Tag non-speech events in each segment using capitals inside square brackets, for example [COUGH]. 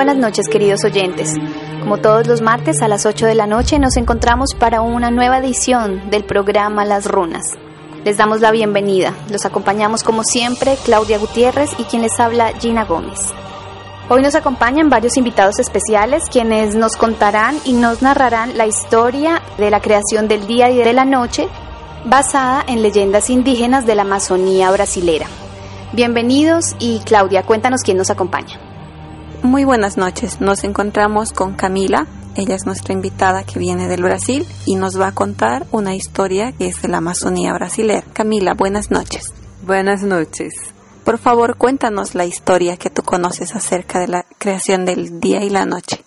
Buenas noches queridos oyentes. Como todos los martes a las 8 de la noche nos encontramos para una nueva edición del programa Las Runas. Les damos la bienvenida. Los acompañamos como siempre Claudia Gutiérrez y quien les habla Gina Gómez. Hoy nos acompañan varios invitados especiales quienes nos contarán y nos narrarán la historia de la creación del día y de la noche basada en leyendas indígenas de la Amazonía brasilera. Bienvenidos y Claudia, cuéntanos quién nos acompaña. Muy buenas noches, nos encontramos con Camila, ella es nuestra invitada que viene del Brasil y nos va a contar una historia que es de la Amazonía brasilera. Camila, buenas noches. Buenas noches. Por favor, cuéntanos la historia que tú conoces acerca de la creación del día y la noche.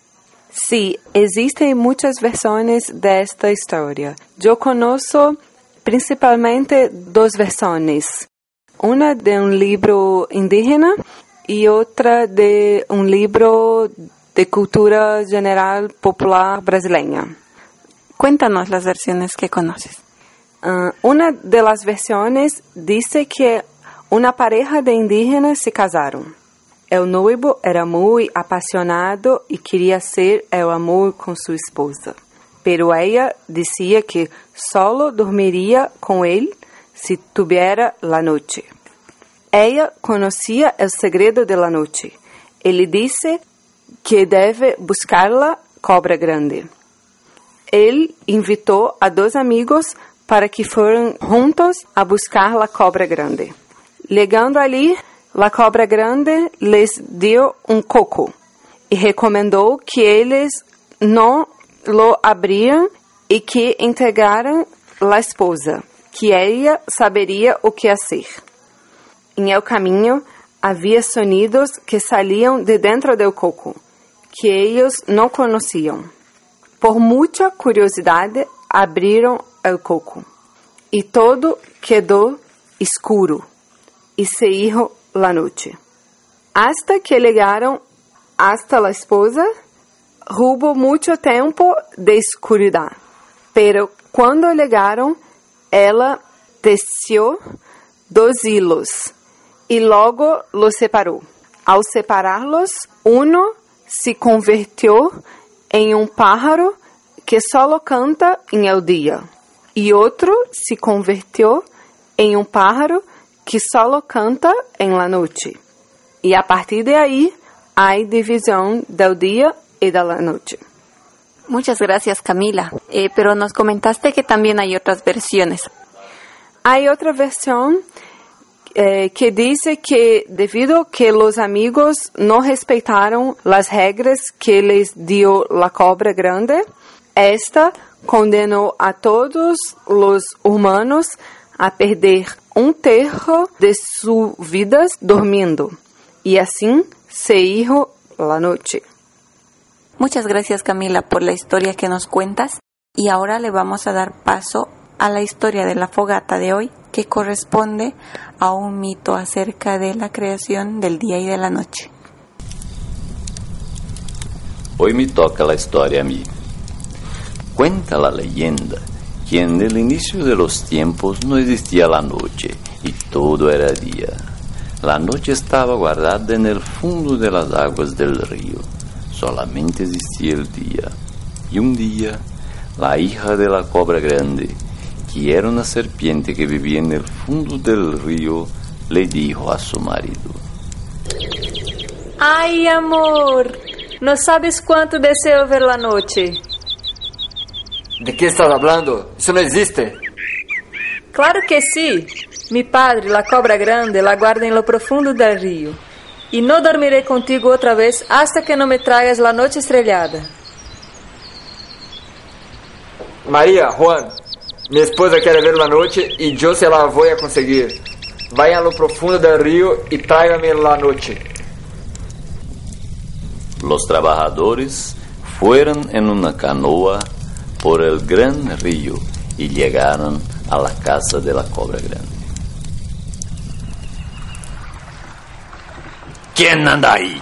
Sí, existen muchas versiones de esta historia. Yo conozco principalmente dos versiones. Una de un libro indígena e outra de um livro de cultura general popular brasileira. Cuéntanos as versões que conheces. Uh, ah, uma das versões diz que uma pareja de indígenas se casaram. El noivo era muito apaixonado e queria ser el amor com sua esposa. Pero ella dizia que solo dormiria com ele se tivesse tuviera la noite. Ella conocía el segredo de la noche. Ele disse que deve buscar la cobra grande. Ele invitou a dois amigos para que foram juntos a buscar la cobra grande. Chegando ali, la cobra grande les deu um coco e recomendou que eles não lo abriam e que entregaram la esposa, que ela saberia o que fazer. Em el caminho havia sonidos que saliam de dentro do coco, que eles não conheciam. Por muita curiosidade, abriram o coco e todo quedou escuro e se hizo la noche. Hasta que chegaram hasta la esposa, hubo muito tempo de escuridão. Pero quando chegaram, ela desceu dos hilos e logo los separou. Ao separá-los, uno se convertiu em um pájaro que solo canta em el dia, e outro se convertiu em um pájaro que solo canta em la noche. E a partir de aí, há divisão do dia e da noche. Muchas gracias Camila, eh, pero nos comentaste que también hay otras versiones. Hay otra versión eh, que dice que debido que los amigos no respetaron las reglas que les dio la cobra grande, esta condenó a todos los humanos a perder un terço de sus vidas dormindo. Y así se hizo la noche. Muchas gracias Camila por la historia que nos cuentas y ahora le vamos a dar paso a la historia de la fogata de hoy que corresponde a un mito acerca de la creación del día y de la noche. Hoy me toca la historia a mí. Cuenta la leyenda que en el inicio de los tiempos no existía la noche y todo era día. La noche estaba guardada en el fondo de las aguas del río. Solamente existía el día. Y un día, la hija de la cobra grande que era una serpiente que vivía en el fondo del río, le dijo a su marido. Ay, amor, no sabes cuánto deseo ver la noche. ¿De qué estás hablando? Eso no existe. Claro que sí. Mi padre, la cobra grande, la guarda en lo profundo del río. Y no dormiré contigo otra vez hasta que no me traigas la noche estrellada. María, Juan, mi esposa quiere ver la noche y yo se la voy a conseguir. Vayan a lo profundo del río y tráigame la noche. Los trabajadores fueron en una canoa por el gran río y llegaron a la casa de la cobra grande. ¿Quién anda ahí?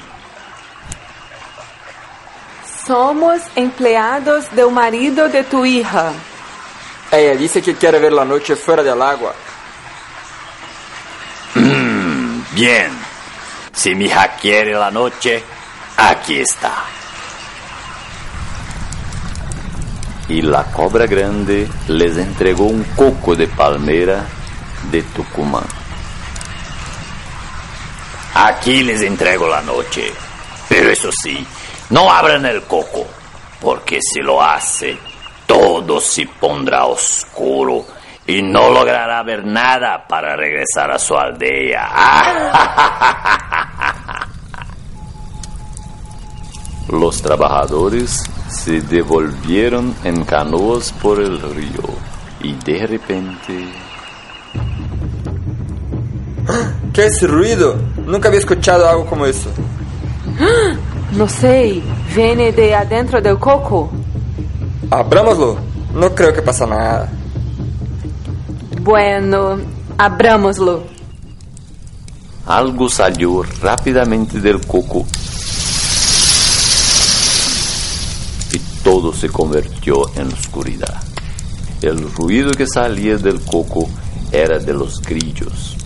Somos empleados del marido de tu hija. Ella dice que quiere ver la noche fuera del agua. Bien. Si mi hija quiere la noche, aquí está. Y la cobra grande les entregó un coco de palmera de Tucumán. Aquí les entrego la noche. Pero eso sí, no abran el coco, porque si lo hace, todo se pondrá oscuro y no logrará ver nada para regresar a su aldea. [LAUGHS] Los trabajadores se devolvieron en canoas por el río y de repente... [GASPS] ¿Qué es ese ruido? Nunca había escuchado algo como eso. [GASPS] No sei, viene de adentro del coco. Abrámoslo. No creo que pasa nada. Bueno, abrámoslo. Algo salió rápidamente del coco y todo se convirtió en oscuridad. El ruido que salía del coco era de los grillos,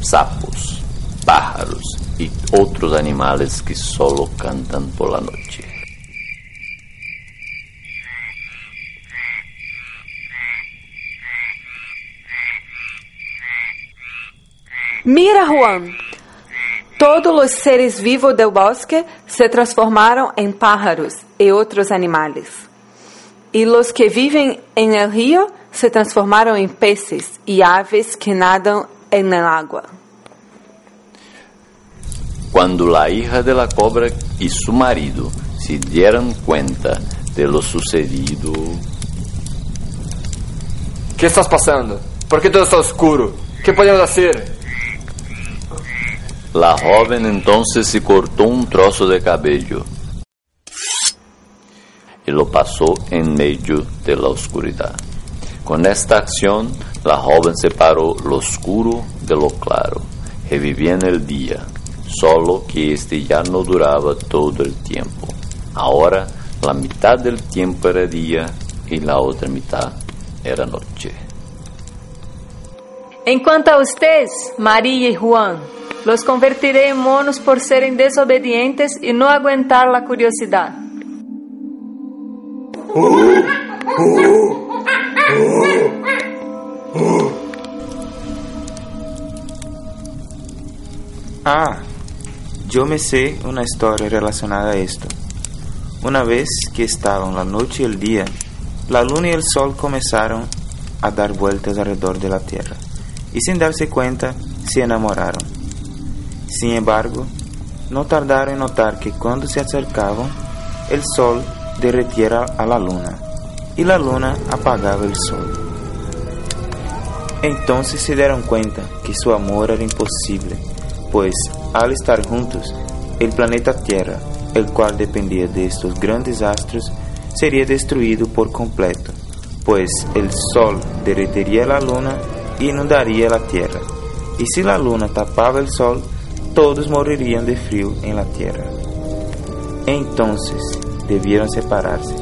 sapos, pájaros y otros animales que solo cantan por la noche. Mira, Juan! Todos os seres vivos do bosque se transformaram em pájaros e outros animais. E os que vivem em el rio se transformaram em peces e aves que nadam em el agua. Quando a hija de la cobra e su marido se deram cuenta de lo sucedido. que estás passando? Por que tudo está escuro? que podemos fazer? La joven entonces se cortó un trozo de cabello y lo pasó en medio de la oscuridad. Con esta acción, la joven separó lo oscuro de lo claro, revivía en el día, solo que este ya no duraba todo el tiempo. Ahora, la mitad del tiempo era día y la otra mitad era noche. En cuanto a ustedes, María y Juan, los convertiré en monos por serem desobedientes y no aguantar la curiosidad. Ah, yo me sé una historia relacionada a esto. Una vez que estaban la noche y el día, la luna y el sol comenzaron a dar vueltas alrededor de la tierra y sin darse cuenta se enamoraron. Sin embargo, no tardaron en notar que cuando se acercaban, el sol derretiera a la luna y la luna apagaba el sol. Entonces se dieron cuenta que su amor era imposible, pues al estar juntos, el planeta Tierra, el cual dependía de estos grandes astros, sería destruido por completo, pues el sol derretería la luna y inundaría la Tierra. Y si la luna tapaba el sol, todos morirían de frío en la tierra. Entonces debieron separarse.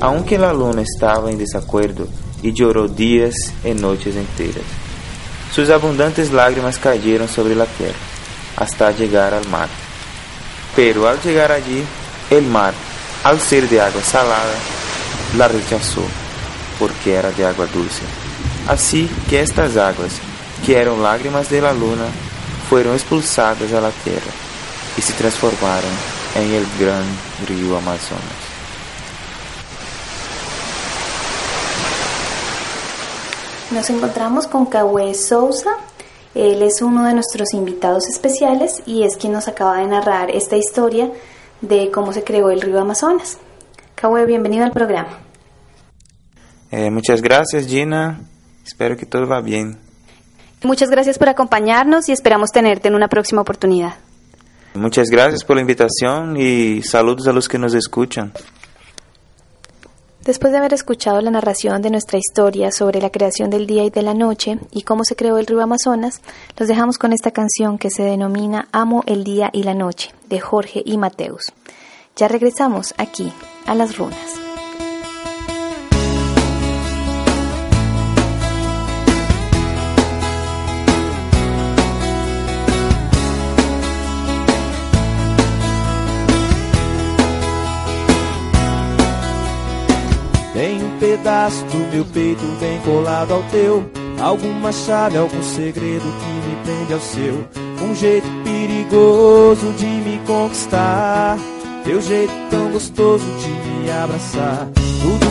Aunque la luna estaba en desacuerdo y lloró días y noches enteras, sus abundantes lágrimas cayeron sobre la tierra hasta llegar al mar. Pero al llegar allí, el mar, al ser de agua salada, la rechazó porque era de agua dulce. Así que estas aguas, que eran lágrimas de la luna, fueron expulsadas a la tierra y se transformaron en el gran río Amazonas. Nos encontramos con Cahue Sousa. Él es uno de nuestros invitados especiales y es quien nos acaba de narrar esta historia de cómo se creó el río Amazonas. Cahue, bienvenido al programa. Eh, muchas gracias Gina, espero que todo va bien. Muchas gracias por acompañarnos y esperamos tenerte en una próxima oportunidad. Muchas gracias por la invitación y saludos a los que nos escuchan. Después de haber escuchado la narración de nuestra historia sobre la creación del día y de la noche y cómo se creó el río Amazonas, los dejamos con esta canción que se denomina Amo el día y la noche, de Jorge y Mateus. Ya regresamos aquí, a las runas. Pedaço do meu peito bem colado ao teu. Alguma chave, algum segredo que me prende ao seu. Um jeito perigoso de me conquistar. Teu jeito tão gostoso de me abraçar. Tudo